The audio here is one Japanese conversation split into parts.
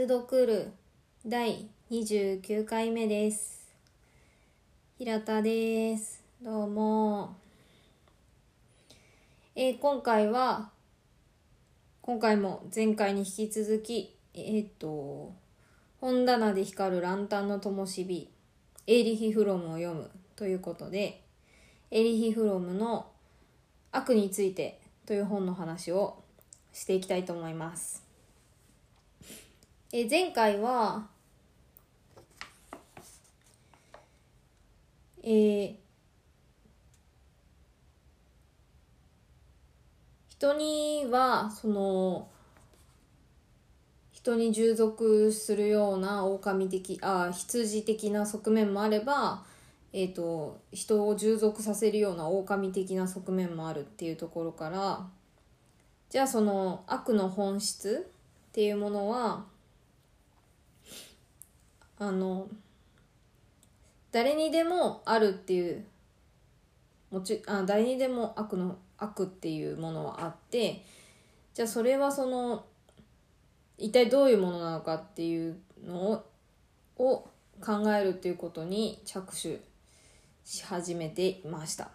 列読る第29回目です。平田です。どうも。えー今回は、今回も前回に引き続き、えーっと、本棚で光るランタンの灯火、エーリヒ・フロムを読むということで、エーリヒ・フロムの悪についてという本の話をしていきたいと思います。え前回は、えー人にはその人に従属するような狼的あ羊的な側面もあれば、えー、と人を従属させるような狼的な側面もあるっていうところからじゃあその悪の本質っていうものはあの誰にでもあるっていうもちあ誰にでも悪の悪っていうものはあってじゃあそれはその一体どういうものなのかっていうのをを考えるっていうことに着手し始めていました。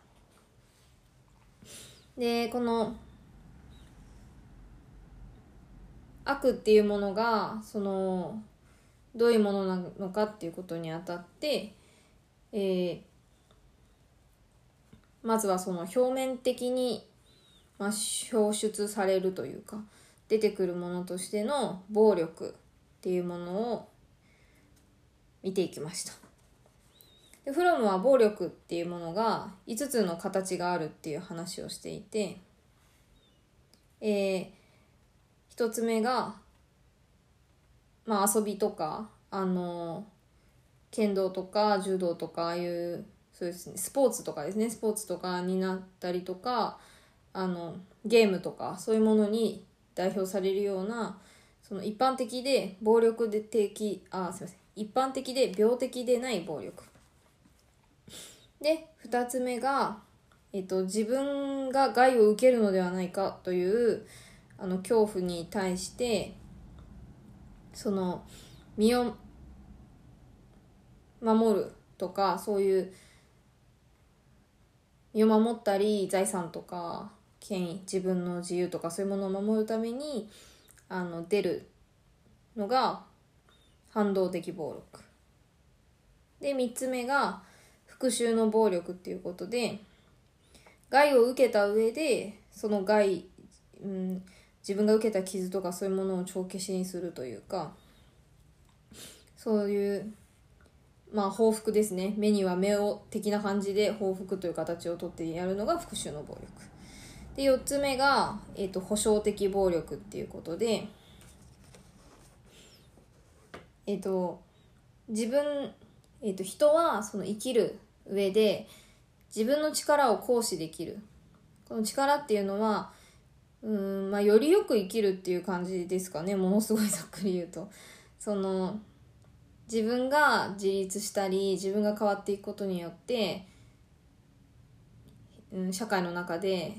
でこの悪っていうものがそのどういうものなのかっていうことにあたって、えーまずはその表面的に、まあ、表出されるというか出てくるものとしての暴力っていうものを見ていきました。でフロムは暴力っていうものが5つの形があるっていう話をしていて、えー、1つ目がまあ、遊びとかあの剣道とか柔道とかああいうそうですねスポーツとかですね。スポーツとかになったりとかあのゲームとかそういうものに代表されるようなその一般的で暴力で的あすいません。一般的で病的でない暴力。で2つ目が、えっと、自分が害を受けるのではないかというあの恐怖に対してその身を守るとかそういう身を守ったり財産とか権威自分の自由とかそういうものを守るためにあの出るのが反動的暴力。で3つ目が復讐の暴力っていうことで害を受けた上でその害、うん、自分が受けた傷とかそういうものを帳消しにするというかそういうまあ報復ですね。目には目を的な感じで報復という形をとってやるのが復讐の暴力。で4つ目が、えー、と保証的暴力っていうことでえっ、と自分、えー、と人はその生きる上で自分の力を行使できる。この力っていうのはうんまあよりよく生きるっていう感じですかね。ものすごいざっくり言うと。その自分が自立したり自分が変わっていくことによって、うん、社会の中で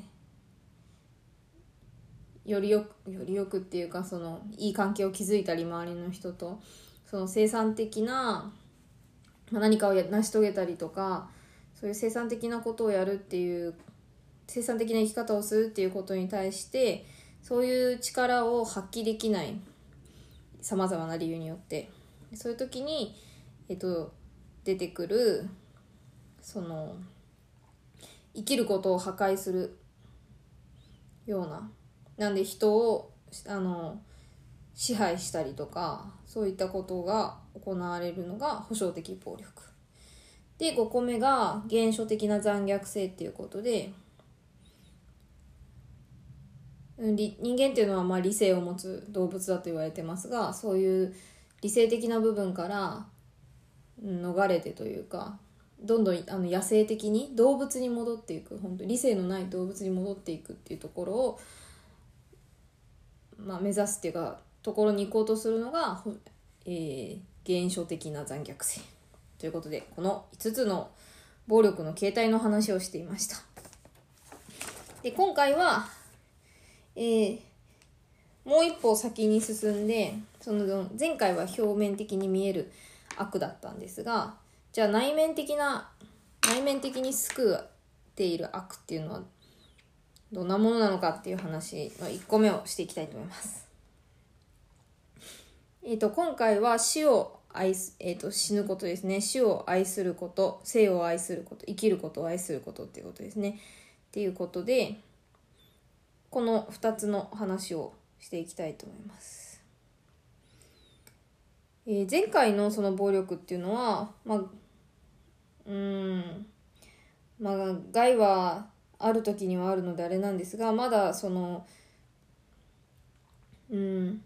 よりよくよりよくっていうかそのいい関係を築いたり周りの人とその生産的なまあ何かを成し遂げたりとかそういう生産的なことをやるっていう生産的な生き方をするっていうことに対してそういう力を発揮できないさまざまな理由によって。そういう時に、えっと、出てくるその生きることを破壊するようななんで人をあの支配したりとかそういったことが行われるのが保証的暴力。で5個目が原初的な残虐性っていうことで人間っていうのはまあ理性を持つ動物だと言われてますがそういう理性的な部分から逃れてというかどんどんあの野生的に動物に戻っていく本当理性のない動物に戻っていくっていうところを、まあ、目指すっていうかところに行こうとするのが、えー原初的な残虐性ということでこの5つの暴力の形態の話をしていました。で今回は、えーもう一歩先に進んでその前回は表面的に見える悪だったんですがじゃあ内面的な内面的に救っている悪っていうのはどんなものなのかっていう話の1個目をしていきたいと思います。えっ、ー、と今回は死を愛す、えーと、死ぬことですね。死を愛すること生を愛すること生きることを愛することっていうことですね。っていうことでこの2つの話をしていきたいと思います。えー、前回のその暴力っていうのは、まあ、うん、まあ、害はある時にはあるのであれなんですが、まだその、うん、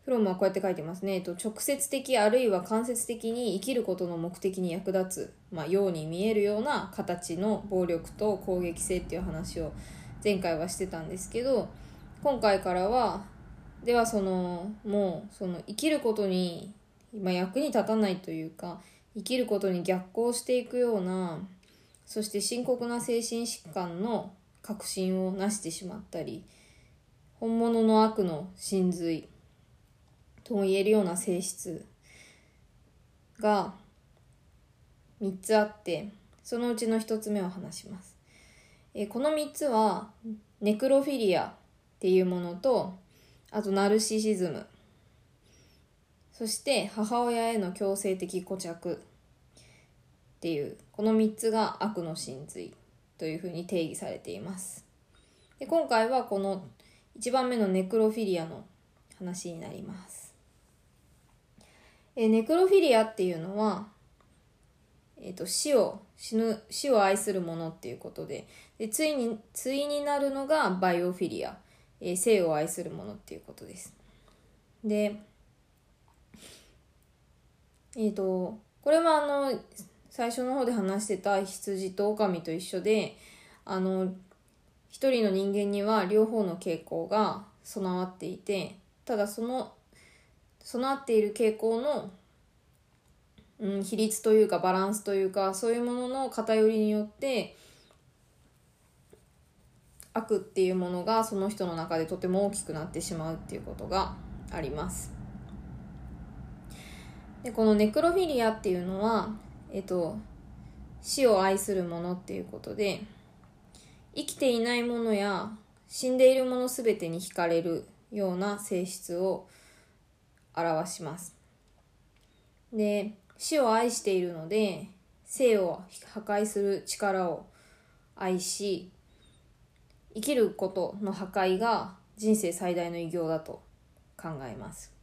フロムはこうやって書いてますね。えっと、直接的あるいは間接的に生きることの目的に役立つ、まあ、ように見えるような形の暴力と攻撃性っていう話を前回はしてたんですけど今回からはではそのもうその生きることに、まあ、役に立たないというか生きることに逆行していくようなそして深刻な精神疾患の確信をなしてしまったり本物の悪の真髄とも言えるような性質が3つあってそのうちの1つ目を話します。えこの3つはネクロフィリアっていうものとあとナルシシズム。そして母親への強制的固着っていうこの3つが悪の真髄というふうに定義されています。で今回はこの1番目のネクロフィリアの話になります。えネクロフィリアっていうのはえーと、死を死ぬ死を愛するものっていうことででついに対になるのがバイオフィリア、えー、生を愛するものっていうことです。でえっ、ー、とこれはあの最初の方で話してた羊と狼と一緒であの一人の人間には両方の傾向が備わっていてただその備わっている傾向のうん、比率というかバランスというかそういうものの偏りによって悪っていうものがその人の中でとても大きくなってしまうっていうことがあります。でこのネクロフィリアっていうのは、えっと、死を愛するものっていうことで生きていないものや死んでいるもの全てに惹かれるような性質を表します。で死を愛しているので生を破壊する力を愛し生きることの破壊が人生最大の偉業だと考えます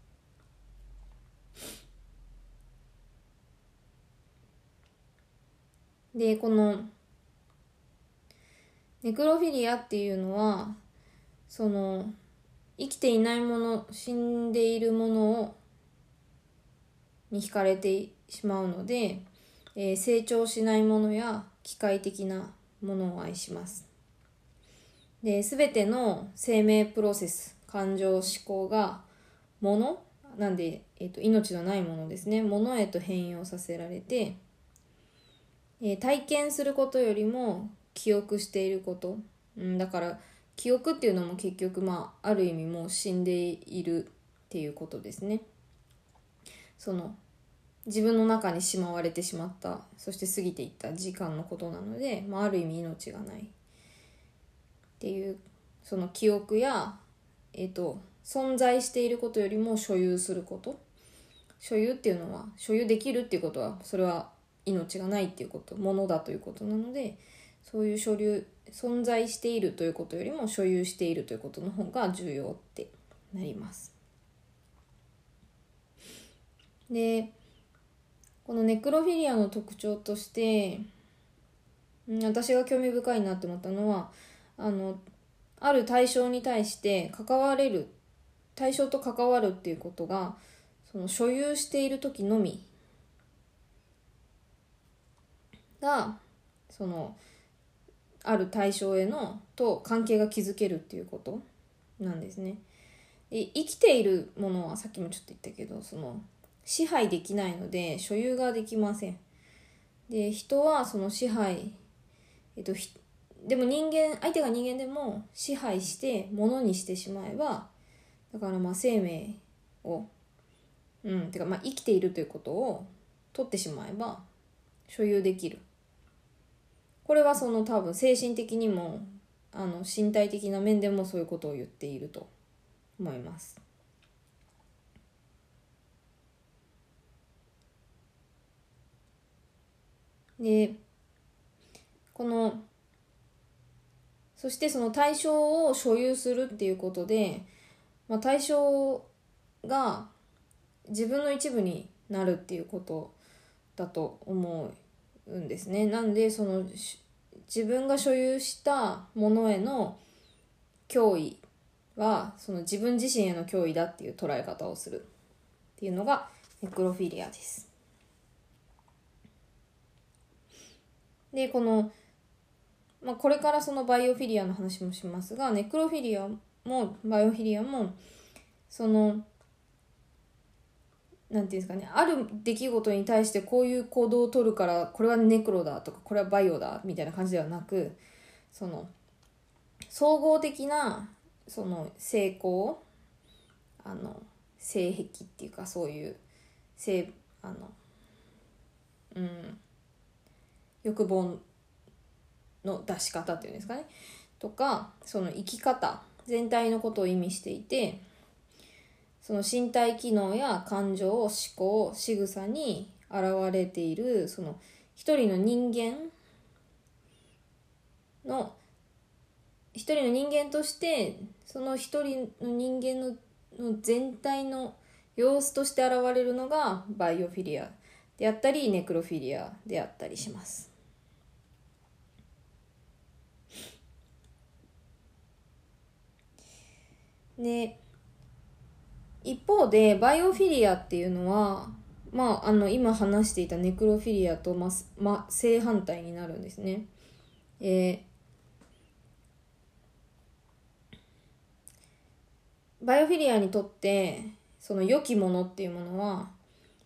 でこのネクロフィリアっていうのはその生きていないもの死んでいるものをに惹かれてしまうので、えー、成長しないものや機械的なものを愛します。で、すべての生命プロセス、感情、思考がものなんで、えーと、命のないものですね。ものへと変容させられて、えー、体験することよりも記憶していること。うん、だから記憶っていうのも結局まあある意味もう死んでいるっていうことですね。その自分の中にしまわれてしまったそして過ぎていった時間のことなので、まあ、ある意味命がないっていうその記憶や、えーと、存在していることよりも所有すること所有っていうのは所有できるっていうことはそれは命がないっていうことものだということなのでそういう所有存在しているということよりも所有しているということの方が重要ってなります。でこのネクロフィリアの特徴として私が興味深いなって思ったのはあのある対象に対して関われる対象と関わるっていうことがその所有している時のみがそのある対象へのと関係が築けるっていうことなんですね。で生きているものはさっきもちょっと言ったけどその支配できないので所有ができません。で人はその支配、えっと、でも人間相手が人間でも支配して物にしてしまえばだからまあ生命をうんてかまあ生きているということを取ってしまえば所有できるこれはその多分精神的にもあの身体的な面でもそういうことを言っていると思います。でこのそしてその対象を所有するっていうことで、まあ、対象が自分の一部になるっていうことだと思うんですね。なんでその自分が所有したものへの脅威はその自分自身への脅威だっていう捉え方をするっていうのがネクロフィリアです。でこの、まあ、これからそのバイオフィリアの話もしますがネクロフィリアもバイオフィリアもそのなんていうんですかねある出来事に対してこういう行動を取るからこれはネクロだとかこれはバイオだみたいな感じではなくその総合的なその成功あの性癖っていうかそういう性あのうん欲望の出し方っていうんですかね。とかその生き方全体のことを意味していてその身体機能や感情思考仕草に現れているその一人の人間の一人の人間としてその一人の人間のの全体の様子として現れるのがバイオフィリアであったりネクロフィリアであったりします。で一方でバイオフィリアっていうのはまああの今話していたネクロフィリアと、まま、正反対になるんですね。えー、バイオフィリアにとってその良きものっていうものは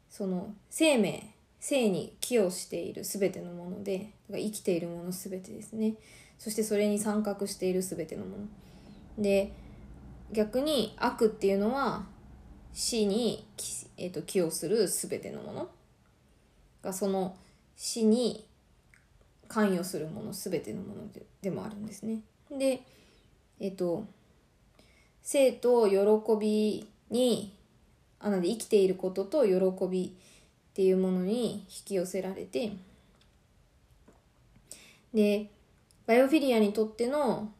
その生命生に寄与している全てのもので生きているもの全てですねそしてそれに参画している全てのもので逆に悪っていうのは死に、えーと、寄与する全てのものがその死に関与するもの全てのものででもあるんですね。でえっ、ー、と生と喜びにあなので生きていることと喜びっていうものに引き寄せられてでバイオフィリアにとっての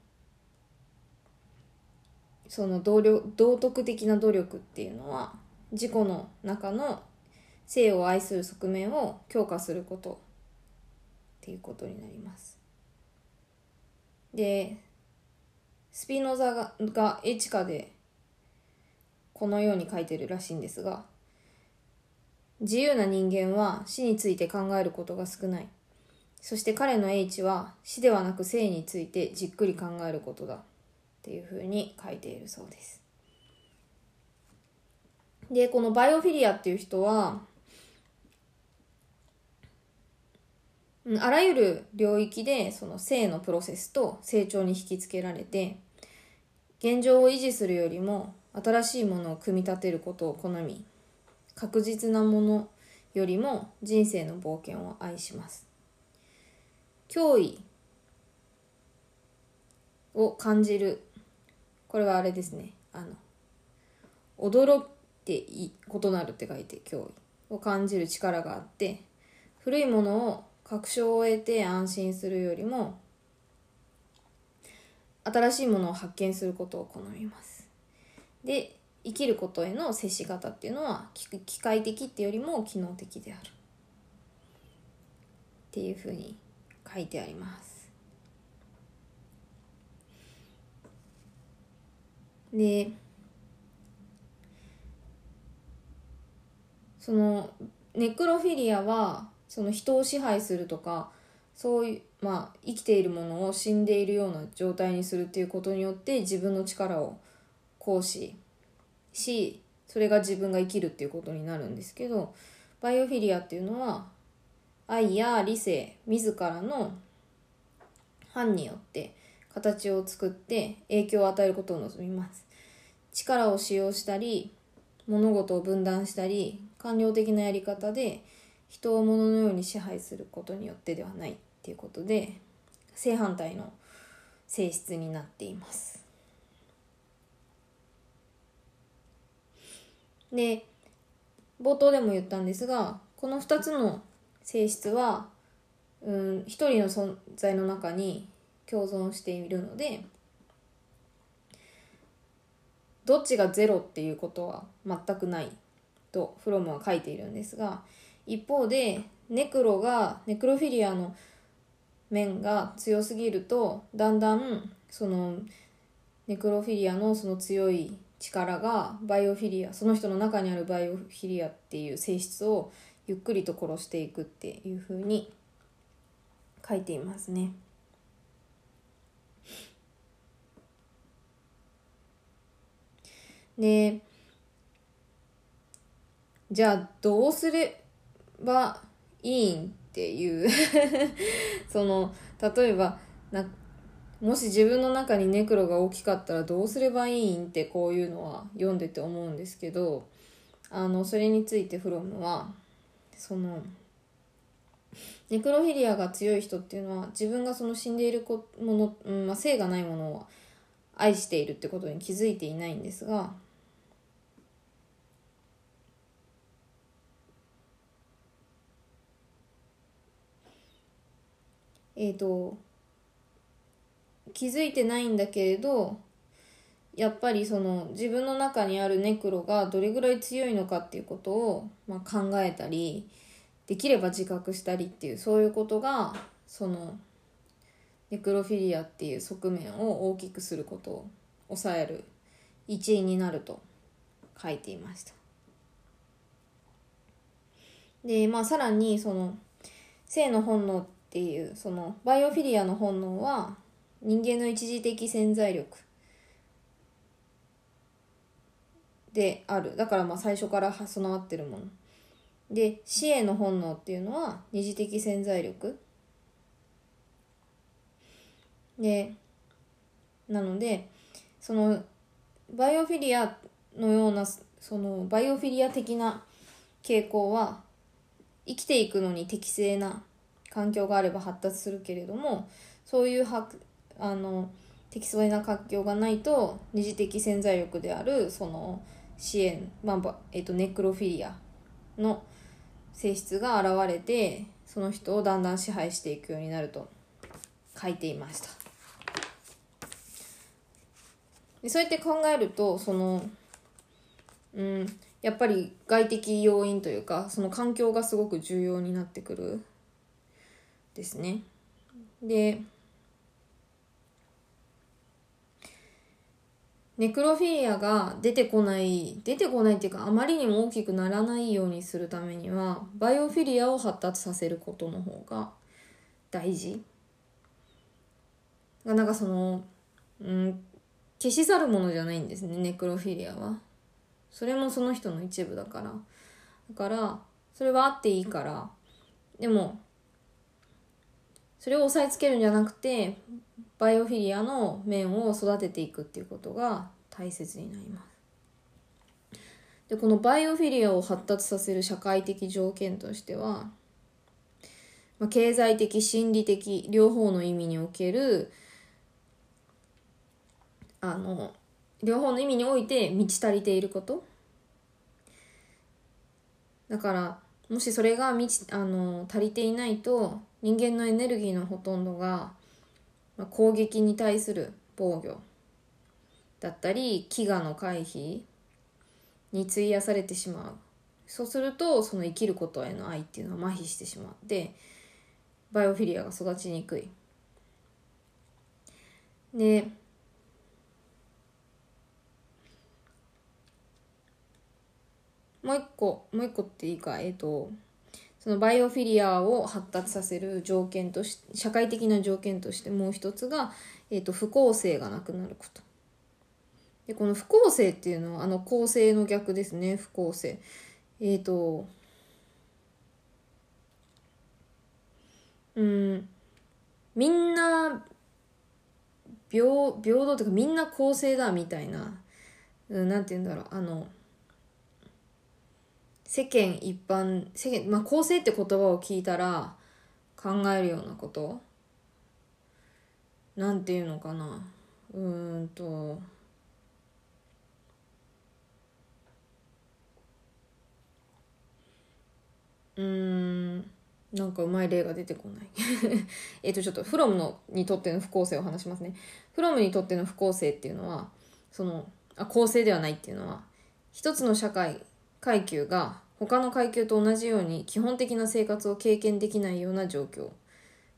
その道道徳的な努力っていうのは自己の中の性を愛する側面を強化することっていうことになります。でスピノザががエチカでこのように書いてるらしいんですが自由な人間は死について考えることが少ないそして彼の H は死ではなく生についてじっくり考えることだっていうふうに書いているそうです。でこのバイオフィリアっていう人はあらゆる領域でその性のプロセスと成長に引きつけられて現状を維持するよりも新しいものを組み立てることを好み確実なものよりも人生の冒険を愛します脅威を感じるこれはあれですね。あの驚いて異なるって書いて脅威を感じる力があって古いものを確証を得て安心するよりも新しいものを発見することを好みます。で生きることへの接し方っていうのは機械的っていうよりも機能的である。っていうふうに書いてあります。でそのネクロフィリアはその人を支配するとかそういうまあ生きているものを死んでいるような状態にするっていうことによって自分の力を行使しそれが自分が生きるっていうことになるんですけどバイオフィリアっていうのは愛や理性自らの犯によって形を作って影響を与えることを望みます。力を使用したり物事を分断したり官僚的なやり方で人を物のように支配することによってではないっていうことで正反対の性質になっています。で冒頭でも言ったんですがこの2つの性質はうん一人の存在の中に共存しているのでどっちがゼロっていうことは全くないとフロムは書いているんですが一方でネクロがネクロフィリアの面が強すぎるとだんだんそのネクロフィリアのその強い力がバイオフィリアその人の中にあるバイオフィリアっていう性質をゆっくりと殺していくっていうふうに書いていますね。でじゃあどうすればいいんっていう。その例えばなもし自分の中にネクロが大きかったらどうすればいいんってこういうのは読んでて思うんですけどあのそれについてフロムはそのネクロフィリアが強い人っていうのは自分がその死んでいるもの、うんまあ、性がないものを愛しているってことに気づいていないんですがえっ、ー、と気づいてないんだけれどやっぱりその自分の中にあるネクロがどれぐらい強いのかっていうことを、まあ、考えたりできれば自覚したりっていうそういうことがそのネクロフィリアっていう側面を大きくすることを抑える一因になると書いていました。でまあさらにその性の本能ってっていうそのバイオフィリアの本能は人間の一時的潜在力である。だからまあ最初から備わってるもの。で死への本能っていうのは二次的潜在力。でなのでそのバイオフィリアのようなそのバイオフィリア的な傾向は生きていくのに適正な環境があれば発達するけれどもそういうはあの適正な環境がないと二次的潜在力であるその支援、まあえーと、ネクロフィリアの性質が現れてその人をだんだん支配していくようになると書いていました。でそうやって考えるとそのうんやっぱり外的要因というかその環境がすごく重要になってくる。ですね。でネクロフィリアが出てこない出てこないっていうかあまりにも大きくならないようにするためにはバイオフィリアを発達させることの方が大事。がなんかそのうん消し去るものじゃないんですねネクロフィリアは。それもその人の一部だから。だからそれはあっていいから。でもそれを押さえつけるんじゃなくてバイオフィリアの面を育てていくっていうことが大切になります。でこのバイオフィリアを発達させる社会的条件としては、まあ、経済的心理的両方の意味におけるあの両方の意味において満ち足りていることだからもしそれが満ちあの足りていないと人間のエネルギーのほとんどがまあ、攻撃に対する防御だったり飢餓の回避に費やされてしまう。そうするとその生きることへの愛っていうのは麻痺してしまってバイオフィリアが育ちにくい。でもう一個もう一個っていいかえっ、ー、とそのバイオフィリアを発達させる条件とし社会的な条件としてもう一つが、えーと、不公正がなくなること。でこの不公正っていうのはあの公正の逆ですね不公正。えっ、ー、とうんみんな平平等というかみんな公正だみたいな、うん、なんて言うんだろうあの世間一般世間、まあ、公正って言葉を聞いたら考えるようなこと？なんていうのかな？うーんと。うーん。なんかうまい例が出てこない。えっとちょっとフロムのにとっての不公正を話しますね。フロムにとっての不公正っていうのはそのあ公正ではないっていうのは一つの社会階級が他の階級と同じように基本的な生活を経験できないような状況。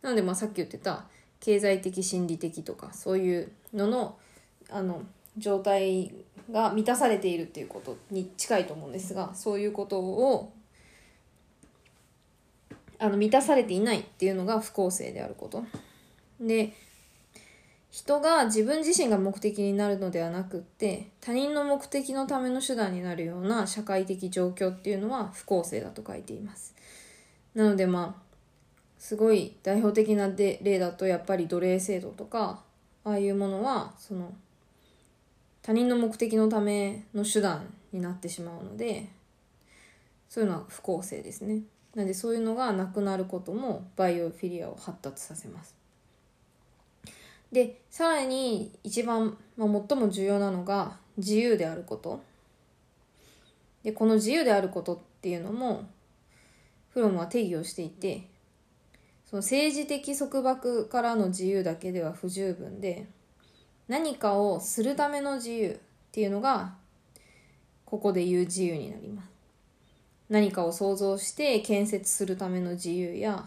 なのでまあさっき言ってた経済的心理的とかそういうののあの状態が満たされているっていうことに近いと思うんですがそういうことをあの満たされていないっていうのが不公正であること。で人が自分自身が目的になるのではなくって他人の目的のための手段になるような社会的状況っていうのは不公正だと書いています。なのでまあすごい代表的な例だとやっぱり奴隷制度とかああいうものはその他人の目的のための手段になってしまうのでそういうのは不公正ですね。なのでそういうのがなくなることもバイオフィリアを発達させます。でさらに一番、まあ、最も重要なのが自由であること。でこの自由であることっていうのもフロムは定義をしていてその政治的束縛からの自由だけでは不十分で何かをするための自由っていうのがここで言う自由になります。何かを想像して建設するための自由や、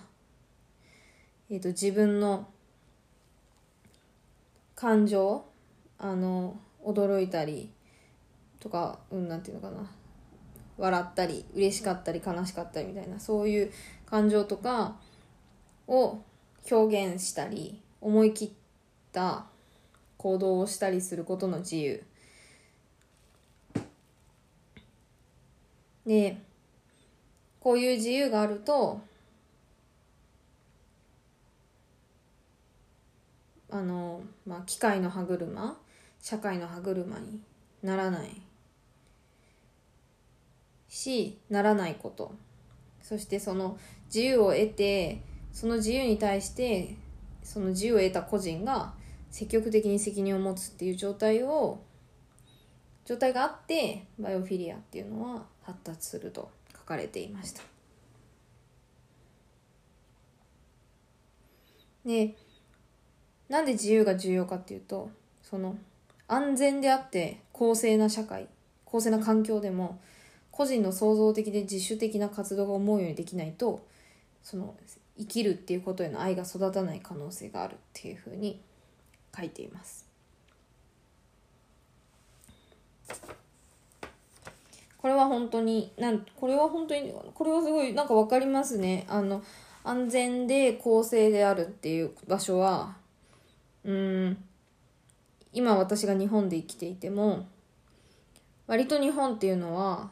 えーと、自分の感情あの驚いたりとかうんなんていうのかな。笑ったり嬉しかったり悲しかったりみたいなそういう感情とかを表現したり思い切った行動をしたりすることの自由。でこういう自由があるとあの、まあ、機械の歯車社会の歯車にならないしならないことそしてその自由を得てその自由に対してその自由を得た個人が積極的に責任を持つっていう状態を状態があってバイオフィリアっていうのは発達すると書かれていました。でなんで自由が重要かっていうとその安全であって公正な社会公正な環境でも個人の創造的で自主的な活動が思うようにできないとその生きるっていうことへの愛が育たない可能性があるっていうふうに書いています。これは本当になんこれは本当にこれはすごいなんか分かりますねあの安全で公正であるっていう場所はうん。今私が日本で生きていても割と日本っていうのは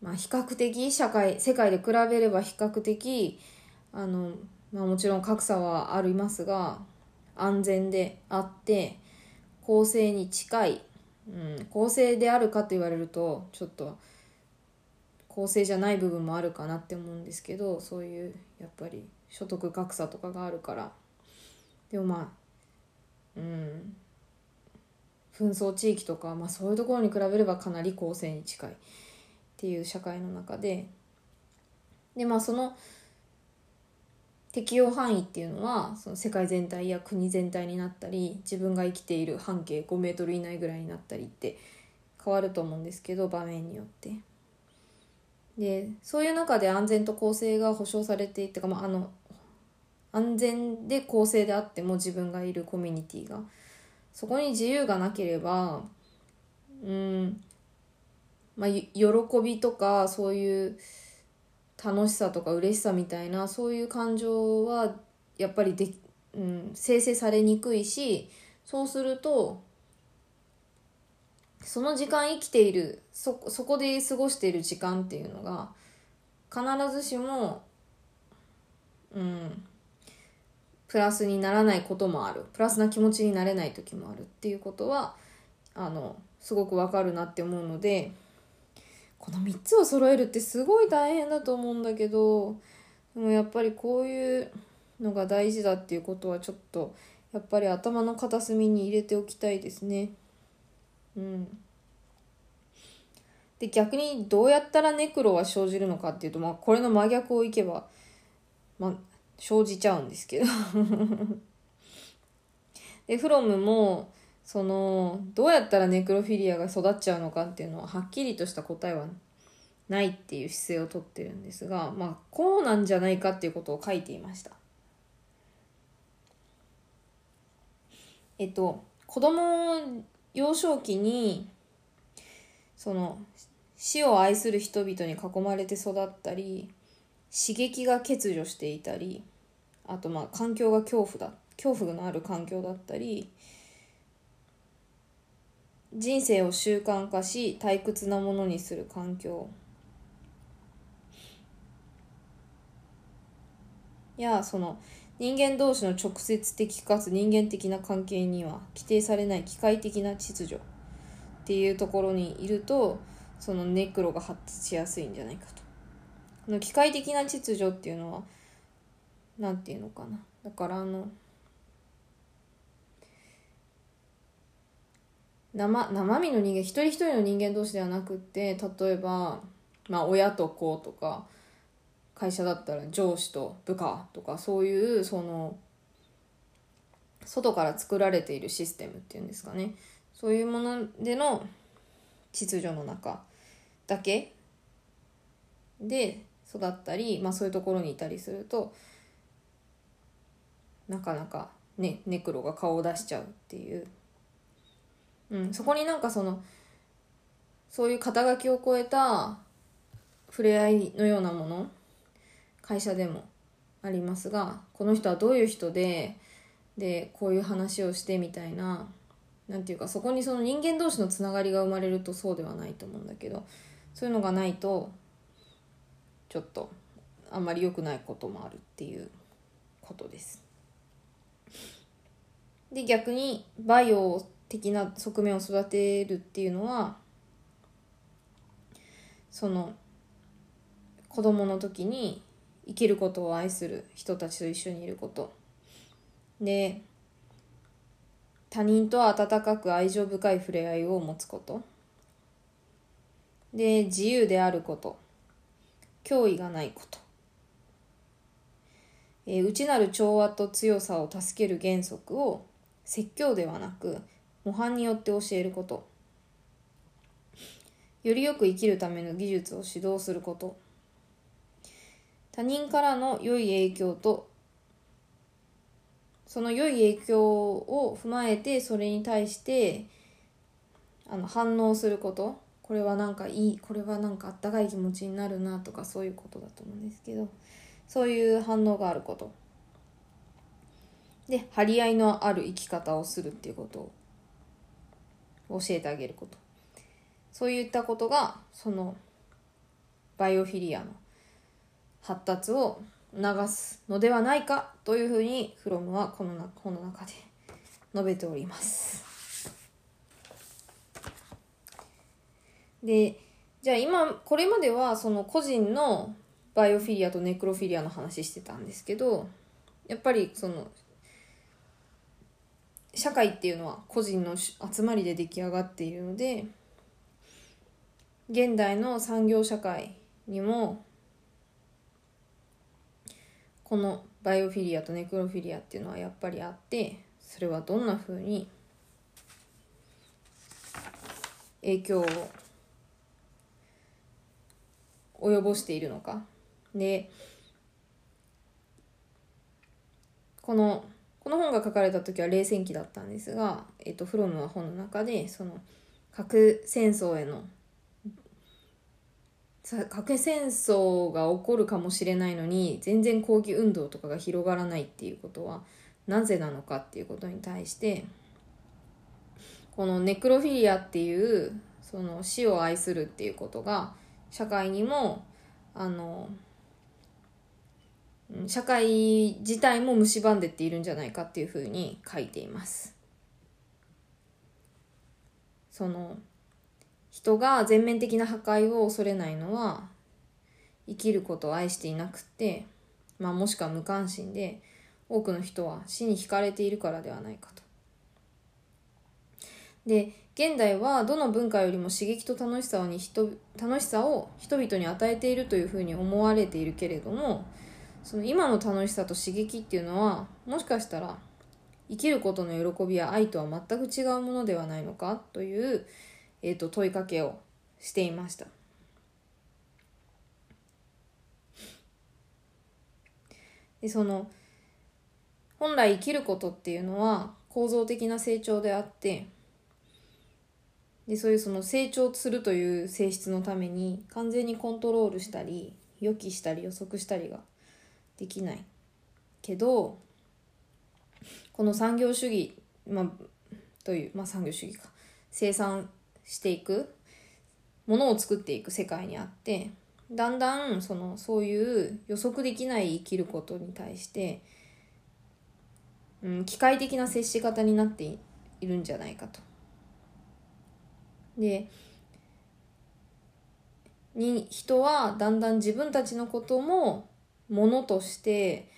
まあ比較的社会世界で比べれば比較的あの、まあ、もちろん格差はありますが安全であって公正に近い、うん、公正であるかと言われるとちょっと公正じゃない部分もあるかなって思うんですけどそういうやっぱり所得格差とかがあるから。でもまあうん紛争地域とか、まあ、そういうところに比べればかなり公正に近いっていう社会の中ででまあその適用範囲っていうのはその世界全体や国全体になったり自分が生きている半径5メートル以内ぐらいになったりって変わると思うんですけど場面によって。でそういう中で安全と公正が保障されていてか、まあ、あの安全で公正であっても自分がいるコミュニティが。そこに自由がなければうんまあ喜びとかそういう楽しさとか嬉しさみたいなそういう感情はやっぱりで、うん、生成されにくいしそうするとその時間生きているそそこで過ごしている時間っていうのが必ずしもうんプラスにならないこともあるプラスな気持ちになれない時もあるっていうことはあのすごくわかるなって思うのでこの3つを揃えるってすごい大変だと思うんだけどでもやっぱりこういうのが大事だっていうことはちょっとやっぱり頭の片隅に入れておきたいですね。うん。で逆にどうやったらネクロは生じるのかっていうと、まあ、これの真逆をいけば、まあ、生じちゃうんですけど でフロムもそのどうやったらネクロフィリアが育っちゃうのかっていうのははっきりとした答えはないっていう姿勢をとってるんですがまあこうなんじゃないかっていうことを書いていました。えっと子供幼少期にその死を愛する人々に囲まれて育ったり刺激が欠如していたりあとまあ環境が恐怖だ恐怖のある環境だったり人生を習慣化し退屈なものにする環境やその人間同士の直接的かつ人間的な関係には規定されない機械的な秩序っていうところにいるとそのネクロが発達しやすいんじゃないかと。の機械的な秩序っていうのは何て言うのかな。だからあの生生身の人間一人一人の人間同士ではなくって例えば、まあ、親と子とか会社だったら上司と部下とかそういうその外から作られているシステムっていうんですかね。そういうものでの秩序の中だけで育ったり、まあ、そういうところにいたりするとなかなかねネクロが顔を出しちゃうっていう、うん、そこになんかそのそういう肩書きを超えた触れ合いのようなもの会社でもありますがこの人はどういう人ででこういう話をしてみたいななんていうかそこにその人間同士のつながりが生まれるとそうではないと思うんだけどそういうのがないとちょっとあんまり良くないこともあるっていうことです。で逆にバイオ的な側面を育てるっていうのはその子供の時に生きることを愛する人たちと一緒にいること。で他人と温かく愛情深い触れ合いを持つこと。で自由であること。脅威がないこと、えー、内なる調和と強さを助ける原則を説教ではなく模範によって教えること。よりよく生きるための技術を指導すること。他人からの良い影響とその良い影響を踏まえてそれに対してあの反応すること。これはなんかいいこれはなんかあったかい気持ちになるなとかそういうことだと思うんですけどそういう反応があることで張り合いのある生き方をするっていうことを教えてあげることそういったことがそのバイオフィリアの発達を促すのではないかというふうにフロムはこの本の中で述べております。でじゃあ今これまではその個人のバイオフィリアとネクロフィリアの話してたんですけどやっぱりその社会っていうのは個人の集まりで出来上がっているので現代の産業社会にもこのバイオフィリアとネクロフィリアっていうのはやっぱりあってそれはどんなふうに影響を及ぼしているのか。でこのこの本が書かれた時は冷戦期だったんですが、えっと、フロムは本の中でその核戦争への核戦争が起こるかもしれないのに全然抗議運動とかが広がらないっていうことはなぜなのかっていうことに対してこのネクロフィリアっていうその死を愛するっていうことが社会にもあの社会自体も蝕んでっているんじゃないかっていうふうに書いています。その人が全面的な破壊を恐れないのは生きることを愛していなくて、まあ、もしくは無関心で多くの人は死に惹かれているからではないかと。で現代はどの文化よりも刺激と楽しさに人楽しさを人々に与えているというふうに思われているけれどもその今の楽しさと刺激っていうのはもしかしたら生きることの喜びや愛とは全く違うものではないのかという、えー、と問いかけをしていました。でその本来生きることっていうのは構造的な成長であってでそういうその成長するという性質のために完全にコントロールしたり予期したり予測したりができないけどこの産業主義、まあ、という、まあ、産業主義か生産していくものを作っていく世界にあってだんだんそのそういう予測できない生きることに対して、うん、機械的な接し方になっているんじゃないかと。でに人はだんだん自分たちのこともものとして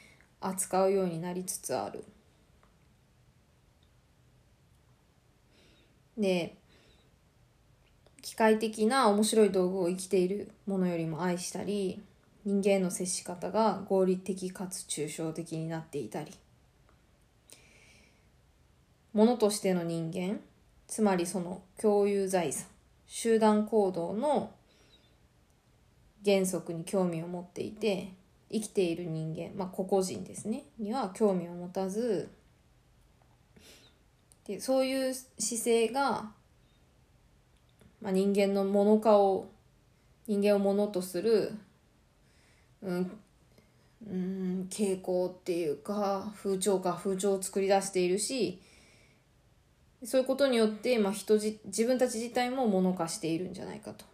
扱うようになりつつある。で機械的な面白い道具を生きているものよりも愛したり人間の接し方が合理的かつ抽象的になっていたりものとしての人間つまりその共有財産集団行動の原則に興味を持っていて生きている人間、まあ、個々人ですねには興味を持たずでそういう姿勢が、まあ、人間の物化を人間をものとする、うん、うん傾向っていうか風潮か風潮を作り出しているしそういうことによって、まあ、人じ自分たち自体も物化しているんじゃないかと。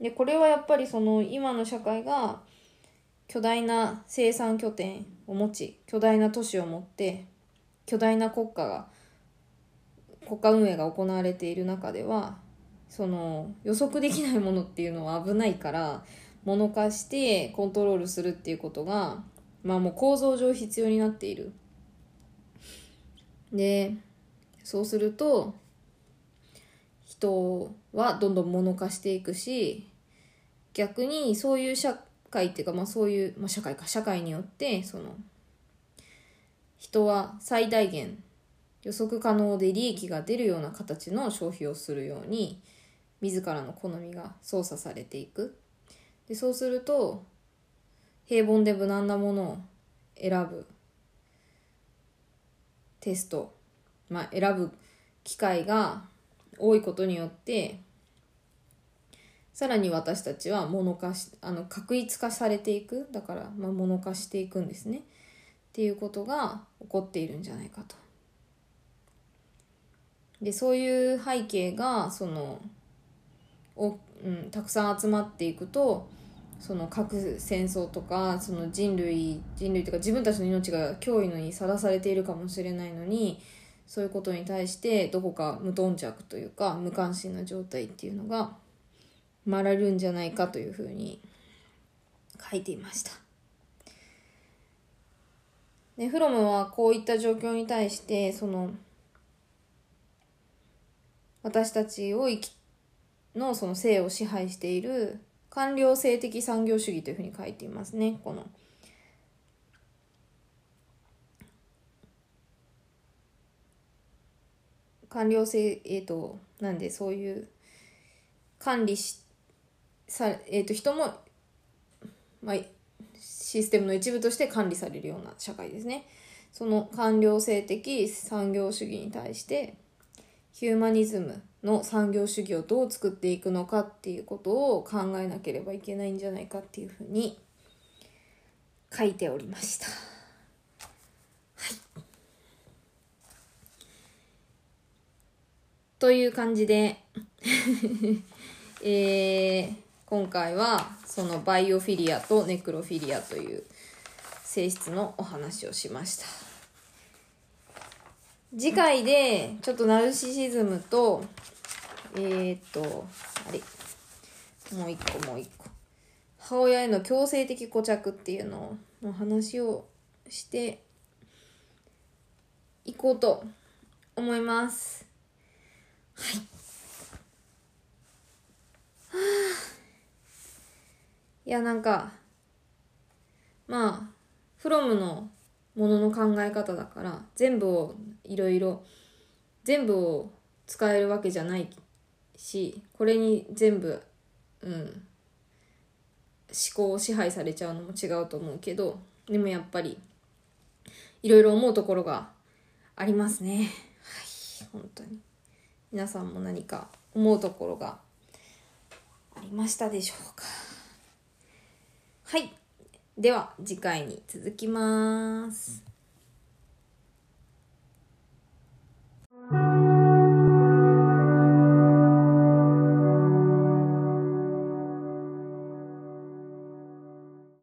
でこれはやっぱりその今の社会が巨大な生産拠点を持ち巨大な都市を持って巨大な国家が国家運営が行われている中ではその予測できないものっていうのは危ないから物化してコントロールするっていうことがまあもう構造上必要になっている。でそうすると人はどんどん物化していくし逆にそういう社会っていうか、まあ、そういう、まあ、社会か社会によってその人は最大限予測可能で利益が出るような形の消費をするように自らの好みが操作されていく。でそうすると平凡で無難なものを選ぶ。テスト、まあ、選ぶ機会が多いことによってさらに私たちは物化しあの確一化されていくだから、まあ、物化していくんですねっていうことが起こっているんじゃないかと。でそういう背景がそのお、うん、たくさん集まっていくとその核戦争とかその人類人類というか自分たちの命が脅威のにさらされているかもしれないのにそういうことに対してどこか無頓着というか無関心な状態っていうのが生まれるんじゃないかというふうに書いていました。でフロムはこういった状況に対してその私たちを生きのその性を支配している官僚性的産業主義というふうに書いていますねこの。官僚性えっ、ー、となんでそういう管理しさ、えー、と人も、まあ、システムの一部として管理されるような社会ですね。その官僚性的産業主義に対してヒューマニズムの産業主義をどう作っていくのかっていうことを考えなければいけないんじゃないかっていうふうに書いておりました。という感じで えー、今回はそのバイオフィリアとネクロフィリアという性質のお話をしました次回でちょっとナルシシズムとえー、っとあれ。もう一個もう一個。母親への強制的固着っていうのの話をしていこうと思います。はい。はあいやなんかまあフロムのものの考え方だから全部をいろいろ全部を使えるわけじゃないしこれに全部うん思考を支配されちゃうのも違うと思うけどでもやっぱりいろいろ思うところがありますね。はい本当に。皆さんも何か思うところがありましたでしょうか。はいでは次回に続きます。